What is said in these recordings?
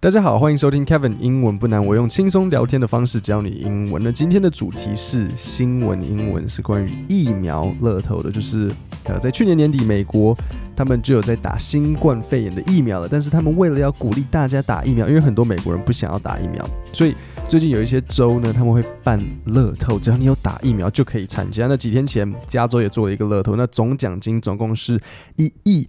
大家好，欢迎收听 Kevin 英文不难，我用轻松聊天的方式教你英文。那今天的主题是新闻英文，是关于疫苗乐透的，就是呃，在去年年底，美国他们就有在打新冠肺炎的疫苗了，但是他们为了要鼓励大家打疫苗，因为很多美国人不想要打疫苗，所以最近有一些州呢，他们会办乐透，只要你有打疫苗就可以参加。那几天前，加州也做了一个乐透，那总奖金总共是一亿。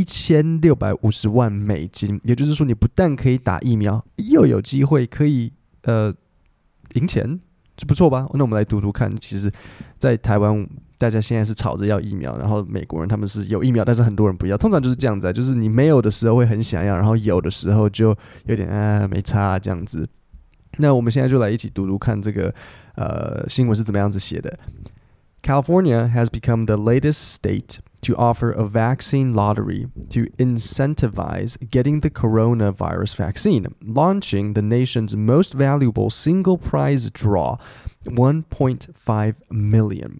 一千六百五十万美金，也就是说，你不但可以打疫苗，又有机会可以呃赢钱，这不错吧？那我们来读读看。其实，在台湾，大家现在是吵着要疫苗，然后美国人他们是有疫苗，但是很多人不要。通常就是这样子啊，就是你没有的时候会很想要，然后有的时候就有点啊没差这样子。那我们现在就来一起读读看这个呃新闻是怎么样子写的。California has become the latest state to offer a vaccine lottery to incentivize getting the coronavirus vaccine, launching the nation's most valuable single prize draw, 1.5 million.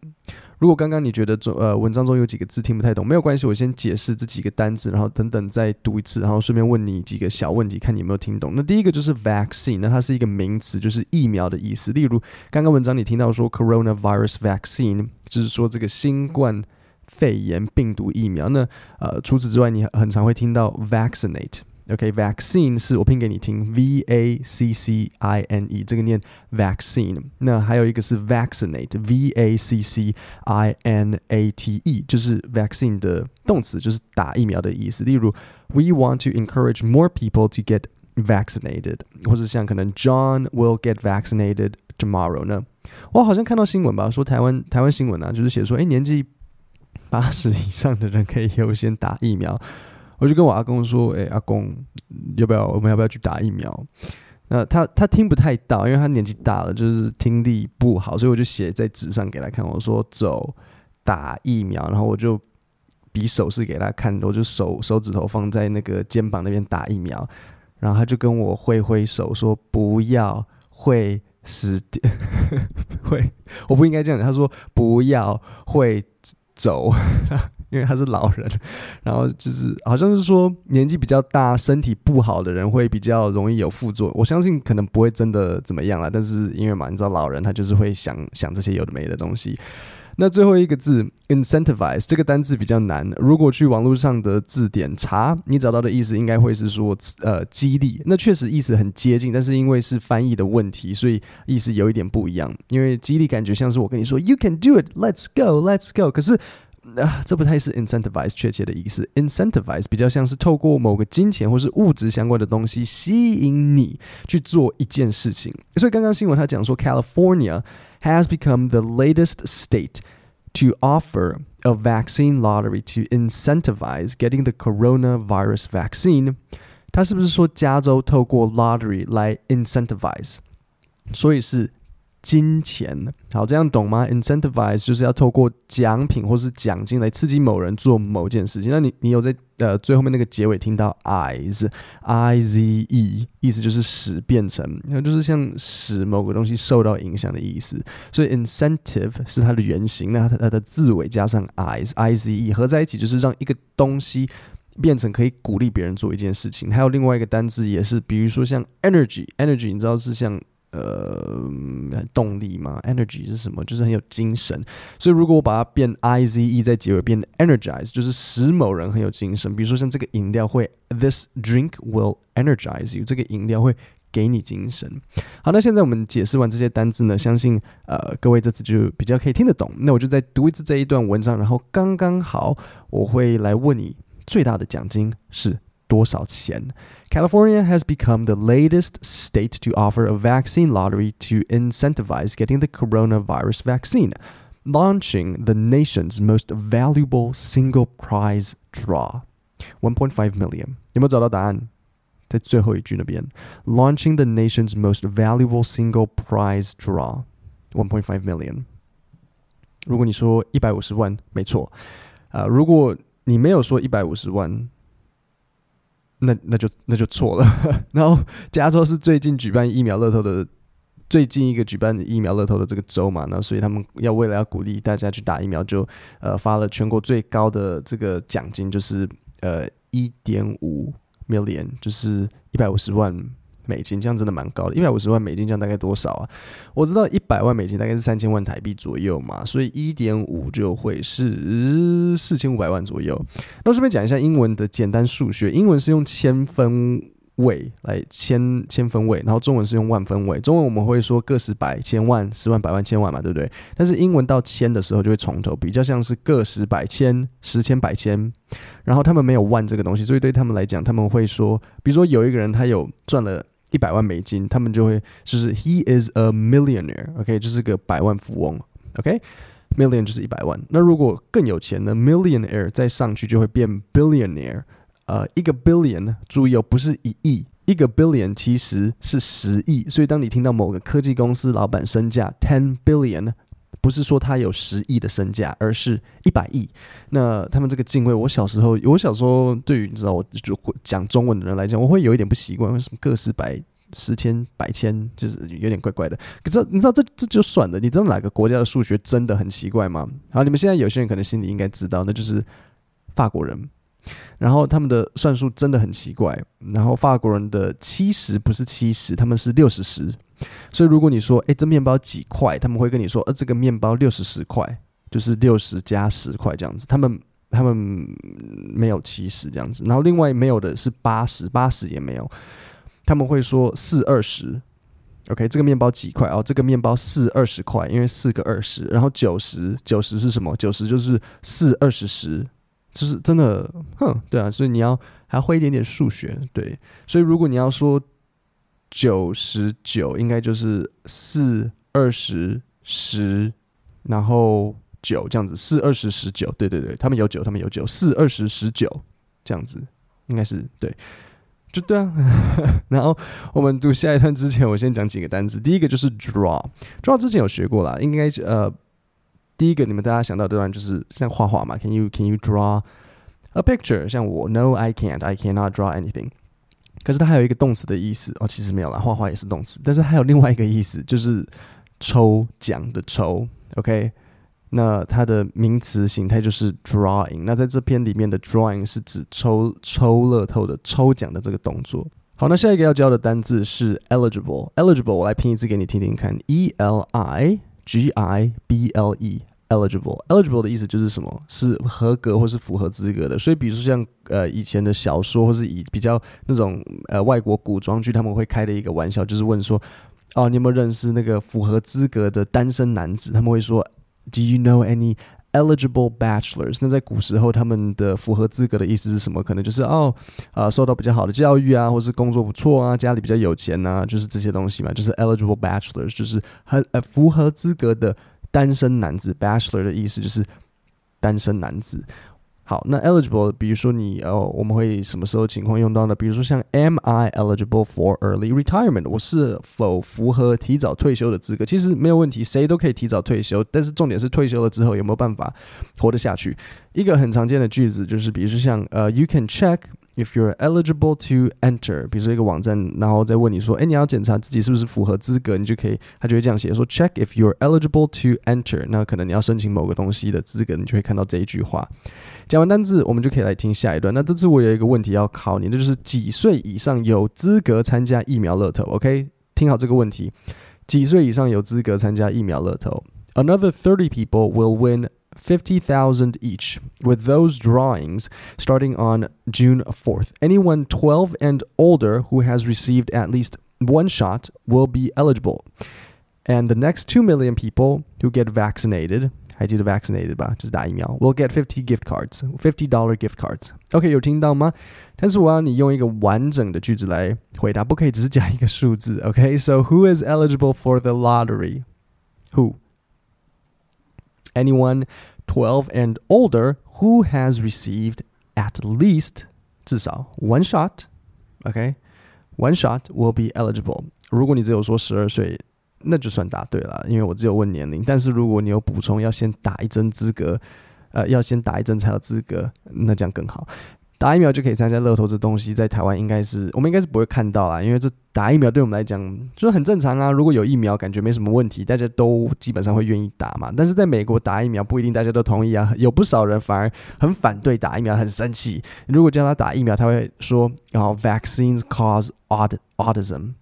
如果刚刚你觉得中呃文章中有几个字听不太懂，没有关系，我先解释这几个单字，然后等等再读一次，然后顺便问你几个小问题，看你有没有听懂。那第一个就是 vaccine，那它是一个名词，就是疫苗的意思。例如刚刚文章里听到说 coronavirus vaccine，就是说这个新冠 肺炎病毒疫苗。那呃除此之外，你很常会听到 vaccinate。OK，vaccine、是我拼给你听，V A C C I N E，这个念 vaccine。那还有一个是 vaccinate，V A C C I N A T E，就是 vaccine 的动词，就是打疫苗的意思。例如，We want to encourage more people to get vaccinated，或者像可能 John will get vaccinated tomorrow 呢？我好像看到新闻吧，说台湾台湾新闻啊，就是写说，哎，年纪八十以上的人可以优先打疫苗。我就跟我阿公说：“哎、阿公，要不要我们要不要去打疫苗？”那他他听不太到，因为他年纪大了，就是听力不好，所以我就写在纸上给他看。我说：“走，打疫苗。”然后我就比手势给他看，我就手手指头放在那个肩膀那边打疫苗，然后他就跟我挥挥手说：“不要，会死掉，会，我不应该这样。”他说：“不要，会走。”因为他是老人，然后就是好像是说年纪比较大、身体不好的人会比较容易有副作用。我相信可能不会真的怎么样啦，但是因为嘛，你知道老人他就是会想想这些有的没的东西。那最后一个字 incentivize 这个单字比较难，如果去网络上的字典查，你找到的意思应该会是说呃激励。那确实意思很接近，但是因为是翻译的问题，所以意思有一点不一样。因为激励感觉像是我跟你说 you can do it，let's go，let's go，可是。啊，这不太是 incentivize 确切的意思。incentivize 比较像是透过某个金钱或是物质相关的东西吸引你去做一件事情。所以刚刚新闻他讲说，California has become the latest state to offer a vaccine lottery to incentivize getting the coronavirus vaccine。他是不是说加州透过 lottery 来 incentivize？所以是。 金钱好，这样懂吗？Incentivize 就是要透过奖品或是奖金来刺激某人做某件事情。那你你有在呃最后面那个结尾听到 ize，I Z E，意思就是使变成，那就是像使某个东西受到影响的意思。所以 incentive 是它的原型，那它它的字尾加上 ize，I Z E 合在一起就是让一个东西变成可以鼓励别人做一件事情。还有另外一个单字也是，比如说像 energy，energy 你知道是像。呃，动力嘛，energy 是什么？就是很有精神。所以如果我把它变 i z e 在结尾变 energize，就是使某人很有精神。比如说像这个饮料会，this drink will energize you，这个饮料会给你精神。好，那现在我们解释完这些单字呢，相信呃各位这次就比较可以听得懂。那我就再读一次这一段文章，然后刚刚好我会来问你，最大的奖金是多少钱？California has become the latest state to offer a vaccine lottery to incentivize getting the coronavirus vaccine, launching the nation's most valuable single prize draw, 1.5 million. 有没有找到答案？在最后一句那边，launching the nation's most valuable single prize draw, 1.5 million. 如果你说一百五十万，没错。啊、呃，如果你没有说一百五十万。 那那就那就错了。然后加州是最近举办疫苗乐透的最近一个举办疫苗乐透的这个州嘛，那所以他们要为了要鼓励大家去打疫苗，就呃发了全国最高的这个奖金，就是呃一点五 million，就是一百五十万美金，这样真的蛮高的。一百五十万美金这样大概多少啊？我知道一百万美金大概是三千万台币左右嘛，所以一点五就会是四千五百万左右。那顺便讲一下英文的简单数学，英文是用千分位来千千分位，然后中文是用万分位。中文我们会说个十百千万十万百万千万嘛，对不对？但是英文到千的时候就会从头，比较像是个十百千十千百千。然后他们没有万这个东西，所以对他们来讲，他们会说，比如说有一个人他有赚了一百万美金，他们就会就是 he is a millionaire，OK，、就是个百万富翁，OK，million、就是一百万。那如果更有钱呢，millionaire 再上去就会变 billionaire。呃，一个 billion，注意哦，不是一亿，一个 billion 其实是十亿。所以当你听到某个科技公司老板身价 ten billion，不是说他有十亿的身价，而是一百亿。那他们这个敬畏，我小时候，我小时候对于你知道，我就讲中文的人来讲，我会有一点不习惯，为什么个十百、十千、百千，就是有点怪怪的。可是你知道这这就算了，你知道哪个国家的数学真的很奇怪吗？好，你们现在有些人可能心里应该知道，那就是法国人。然后他们的算术真的很奇怪。然后法国人的七十不是七十，他们是六十十。所以如果你说，诶，这面包几块？他们会跟你说，呃，这个面包六十十块，就是六十加十块这样子。他们他们没有七十这样子。然后另外没有的是八十，八十也没有。他们会说四二十。OK，这个面包几块？哦，这个面包四二十块，因为四个二十。然后九十，九十是什么？九十就是四二十十。就是真的，哼，对啊，所以你要还会一点点数学，对，所以如果你要说九十九，应该就是四二十十，然后九这样子，四二十十九，对对对，他们有九，他们有九，四二十十九这样子，应该是对，就对啊。然后我们读下一段之前，我先讲几个单词，第一个就是 draw，draw 之前有学过啦，应该呃。第一个，你们大家想到的段就是像画画嘛？Can you can you draw a picture？像我，No, I can't. I cannot draw anything。可是它还有一个动词的意思哦，其实没有啦，画画也是动词，但是还有另外一个意思，就是抽奖的抽。OK，那它的名词形态就是 drawing。那在这篇里面的 drawing 是指抽抽乐透的抽奖的这个动作。好，那下一个要教的单字是 eligible。eligible，我来拼一次给你听听看：E L I G I B L E。Eligible eligible 的意思就是什么？是合格或是符合资格的。所以，比如说像呃以前的小说，或是以比较那种呃外国古装剧，他们会开的一个玩笑，就是问说：哦，你有没有认识那个符合资格的单身男子？他们会说：Do you know any eligible bachelors？那在古时候，他们的符合资格的意思是什么？可能就是哦，啊、受到比较好的教育啊，或是工作不错啊，家里比较有钱啊，就是这些东西嘛，就是 eligible bachelors，就是很呃符合资格的。单身男子，bachelor 的意思就是单身男子。好，那 eligible，比如说你哦，我们会什么时候情况用到呢？比如说像 Am I eligible for early retirement？我是否符合提早退休的资格？其实没有问题，谁都可以提早退休，但是重点是退休了之后有没有办法活得下去？一个很常见的句子就是，比如说像呃，You can check。If you're eligible to enter，比如说一个网站，然后再问你说，哎，你要检查自己是不是符合资格，你就可以，他就会这样写说，Check if you're eligible to enter。那可能你要申请某个东西的资格，你就会看到这一句话。讲完单字，我们就可以来听下一段。那这次我有一个问题要考你，那就是几岁以上有资格参加疫苗乐透？OK，听好这个问题，几岁以上有资格参加疫苗乐透？Another thirty people will win. 50,000 each, with those drawings starting on June 4th. Anyone 12 and older who has received at least one shot will be eligible. And the next 2 million people who get vaccinated, I did vaccinated 吧，就是打疫苗, will get 50 gift cards, $50 gift cards. OK，有听到吗？但是我要你用一个完整的句子来回答，不可以只是讲一个数字。OK，so、okay? who is eligible for the lottery? Who? Anyone 12 and older who has received at least 至少 one shot, okay, one shot will be eligible. 如果你只有说十二岁，那就算答对了，因为我只有问年龄。但是如果你有补充，要先打一针资格，呃，要先打一针才有资格，那这样更好。 打疫苗就可以参加乐透这东西，在台湾应该是我们应该是不会看到啦，因为这打疫苗对我们来讲就是很正常啊。如果有疫苗，感觉没什么问题，大家都基本上会愿意打嘛。但是在美国打疫苗不一定大家都同意啊，有不少人反而很反对打疫苗，很生气。如果叫他打疫苗，他会说：“哦，vaccines cause aut autism。”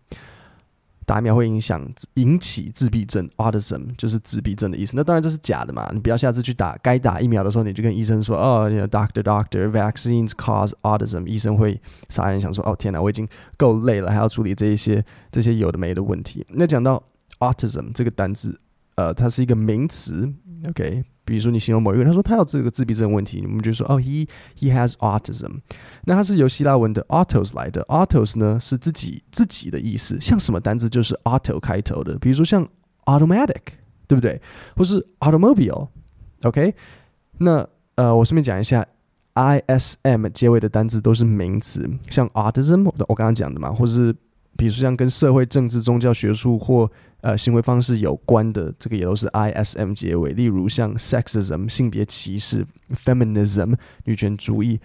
打疫苗会影响引起自闭症，autism 就是自闭症的意思。那当然这是假的嘛，你不要下次去打该打疫苗的时候，你就跟医生说，哦，you know，doctor doctor，vaccines cause autism。医生会傻眼想说，哦天哪，我已经够累了，还要处理这一些这些有的没的问题。那讲到 autism 这个单字，呃，它是一个名词，OK。比如说，你形容某一个人，他说他有这个自闭症问题，我们就说哦，he he has autism。那它是由希腊文的 autos 来的，autos 呢是自己自己的意思，像什么单字就是 auto 开头的，比如说像 automatic，对不对？或是 automobile，OK？那呃，我顺便讲一下，ism 结尾的单字都是名词，像 autism，我刚刚讲的嘛，或是比如说像跟社会、政治、宗教、学术或呃，行为方式有关的这个也都是 ism 结尾，例如像 sexism 性别歧视，feminism 女权主义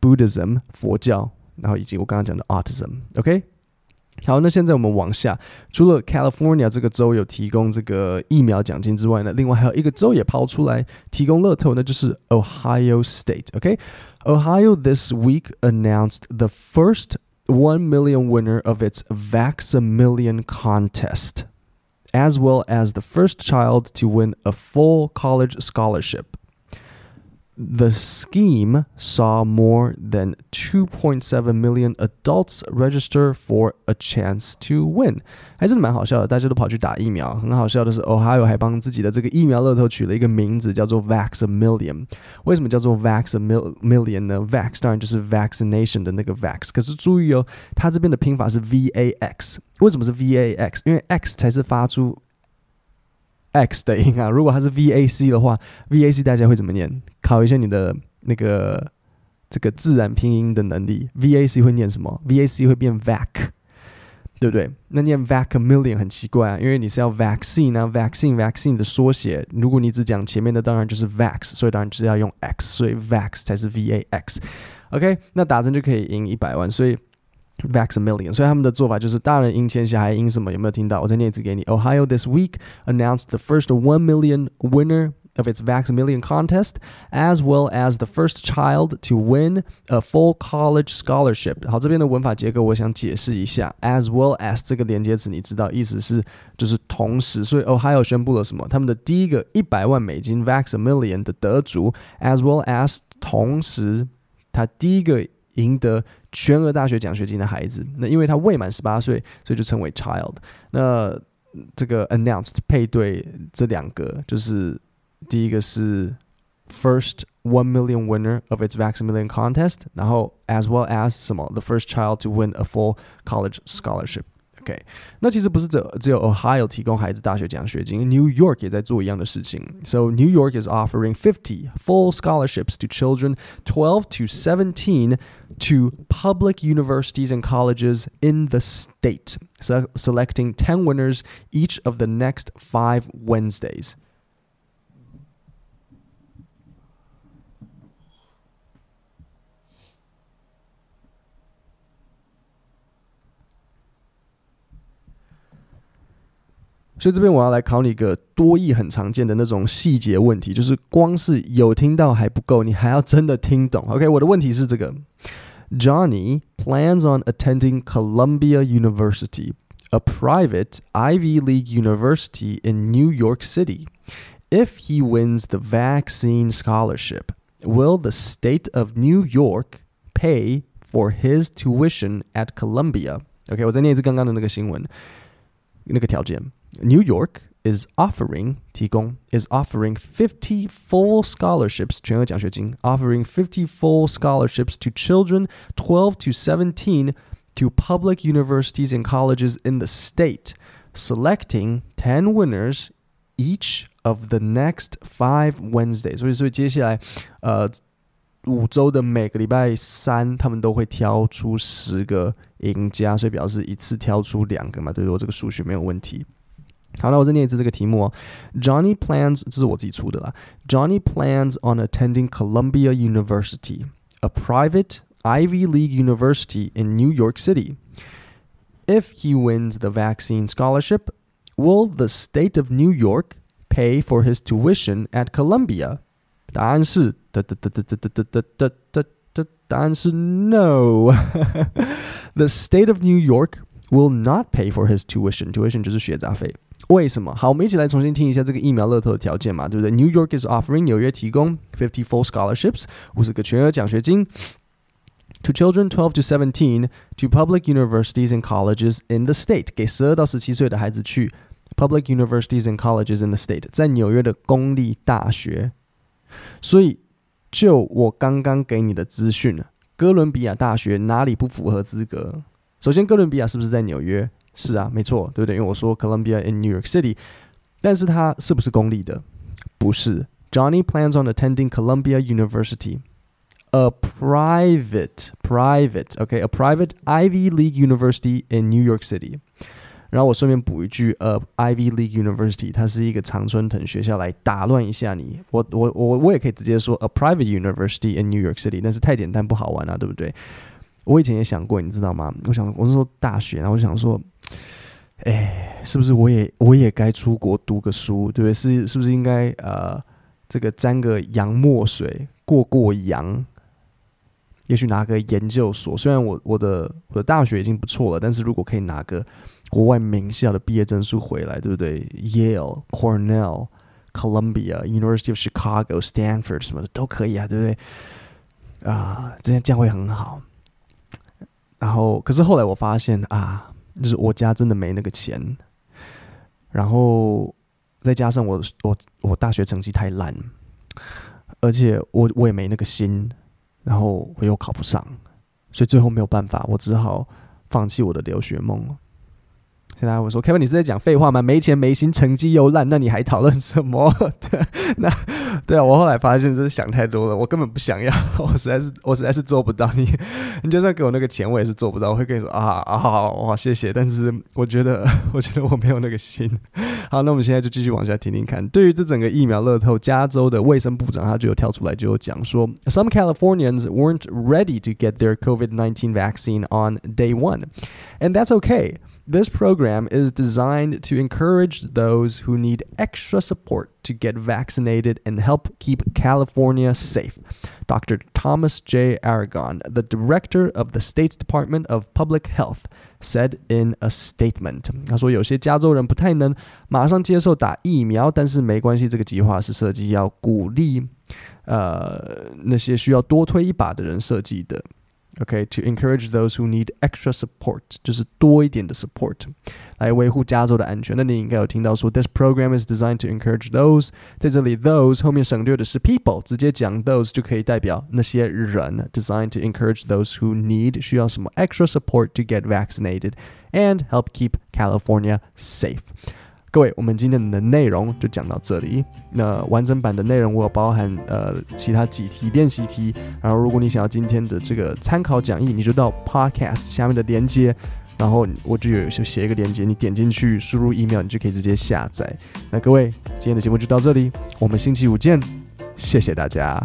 ，Buddhism 佛教，然后以及我刚刚讲的 autism，OK？好，那现在我们往下，除了 California 这个州有提供这个疫苗奖金之外呢，另外还有一个州也抛出来提供乐透，那就是 Ohio State，OK？Ohio this week announced the first one million winner of its Vax-A-Million contest。as well as the first child to win a full college scholarship The scheme saw more than 2.7 million adults register for a chance to win，还真的蛮好笑的，大家都跑去打疫苗。很好笑的是，Ohio 还帮自己的这个疫苗乐透取了一个名字，叫做 Vax-A-Million。为什么叫做 Vax-A-Million 呢？Vax 当然就是 vaccination 的那个 Vax，可是注意哦，它这边的拼法是 V A X。为什么是 V A X？因为 X 才是发出 X 的音啊，如果它是 V A C 的话，V A C 大家会怎么念？考一下你的那个这个自然拼音的能力，V A C 会念什么？V A C 会变 Vac，对不对？那念 VAC a million 很奇怪啊，因为你是要 vaccine 啊，vaccine vaccine 的缩写，如果你只讲前面的，当然就是 Vax，所以当然就是要用 X，所以 Vax 才是 V A X。OK，那打针就可以赢一百万，所以。Vax-A-Million，所以他们的做法就是大人赢钱，小孩赢什么？有没有听到？我再念一次给你。Ohio this week announced the first one million winner of its Vax-A-Million contest, as well as the first child to win a full college scholarship。好，这边的文法结构我想解释一下。As well as 这个连接词你知道意思是就是同时，所以 Ohio 宣布了什么？他们的第一个一百万美金 Vax-A-Million 的得主，as well as 同时他第一个。赢得 全额大学奖学金的孩子，那因为他未满十八岁，所以就称为 child。那这个 announced 配对这两个，就是第一个是 first one million winner of its Vax-A-Million contest，然后 as well as 什么 the first child to win a full college scholarship。 OK，那其实不是只只有 Ohio 提供孩子大学奖学金，New York 也在做一样的事情。So New York is offering fifty full scholarships to children twelve to seventeen to public universities and colleges in the state, selecting ten winners each of the next five Wednesdays. 所以这边我要来考你一个多益很常见的那种细节问题，就是光是有听到还不够，你还要真的听懂。OK，我的问题是这个：Johnny plans on attending Columbia University, a private Ivy League university in New York City. If he wins the vaccine scholarship, will the state of New York pay for his tuition at Columbia? OK，我再念一次刚刚的那个新闻，那个条件。 New York is offering 提供 is offering fifty full scholarships 全额奖学金 offering fifty full scholarships to children twelve to seventeen to public universities and colleges in the state, selecting ten winners each of the next five Wednesdays。所以，所以接下来，呃，五周的每个礼拜三，他们都会挑出十个赢家，所以表示一次挑出两个嘛，对，我这个数学没有问题。 好，那我再念一次这个题目哦。Johnny plans，这是我自己出的啦。Johnny plans on attending Columbia University, a private Ivy League university in New York City. If he wins the vaccine scholarship, will the state of New York pay for his tuition at Columbia? 答案是哒哒哒哒哒哒哒哒哒哒，答案是 No。The state of New York will not pay for his tuition. Tuition 就是学杂费。 为什么？好，我们一起来重新听一下这个疫苗乐透的条件嘛，对不对？New York is offering 纽约提供 fifty full scholarships 五十个全额奖学金 to children twelve to seventeen to public universities and colleges in the state 给十二到十七岁的孩子去 public universities and colleges in the state 在纽约的公立大学。所以就我刚刚给你的资讯，哥伦比亚大学哪里不符合资格？首先，哥伦比亚是不是在纽约？是啊，没错，对不对？因为我说 Columbia in New York City，但是它是不是公立的？不是。Johnny plans on attending Columbia University, a private, private, okay, a private Ivy League university in New York City。然后我顺便补一句，呃，Ivy League University，它是一个常春藤学校，来打乱一下你。我我我我也可以直接说 a private university in New York City，但是太简单不好玩啊，对不对？我以前也想过，你知道吗？我想我是说大学，然后我想说，哎，是不是我也我也该出国读个书，对不对？是是不是应该呃，这个沾个洋墨水，过过洋？也许拿个研究所。虽然我我的我的大学已经不错了，但是如果可以拿个国外名校的毕业证书回来，对不对？Yale、Cornell、Columbia、University of Chicago、Stanford 什么的都可以啊，对不对？啊，这样这样会很好。然后，可是后来我发现啊，就是我家真的没那个钱，然后再加上我我我大学成绩太烂，而且我我也没那个心，然后我又考不上，所以最后没有办法，我只好放弃我的留学梦。现在我说，Kevin，你是在讲废话吗？没钱没心，成绩又烂，那你还讨论什么？对，那对啊，我后来发现真是想太多了，我根本不想要，我实在是我实在是做不到。你你就算给我那个钱，我也是做不到。我会跟你说啊啊好，好，谢谢，但是我觉得 我觉得我没有那个心。好，那我们现在就继续往下听听看。对于这整个疫苗乐透，加州的卫生部长他就有跳出来就有讲说，Some Californians weren't ready to get their COVID-19 vaccine on day one, and that's okay. This program is designed to encourage those who need extra support to get vaccinated and help keep California safe. Dr. Thomas J. Aragon, the director of the state's Department of Public Health, said in a statement. 他说，有些加州人不太能马上接受打疫苗，但是没关系，这个计划是设计要鼓励呃那些需要多推一把的人设计的。 Okay, to encourage those who need extra support，就是多一点的 support，来维护加州的安全。那你应该有听到说，this program is designed to encourage those，在这里 those 后面省略的是 people，直接讲 those 就可以代表那些人。Designed to encourage those who need 需要什么 extra support to get vaccinated and help keep California safe。 各位，我们今天的内容就讲到这里。那完整版的内容我有包含呃其他几题练习题，然后如果你想要今天的这个参考讲义，你就到 Podcast 下面的连接，然后我就有就写一个连接，你点进去输入 email，你就可以直接下载。那各位，今天的节目就到这里，我们星期五见，谢谢大家。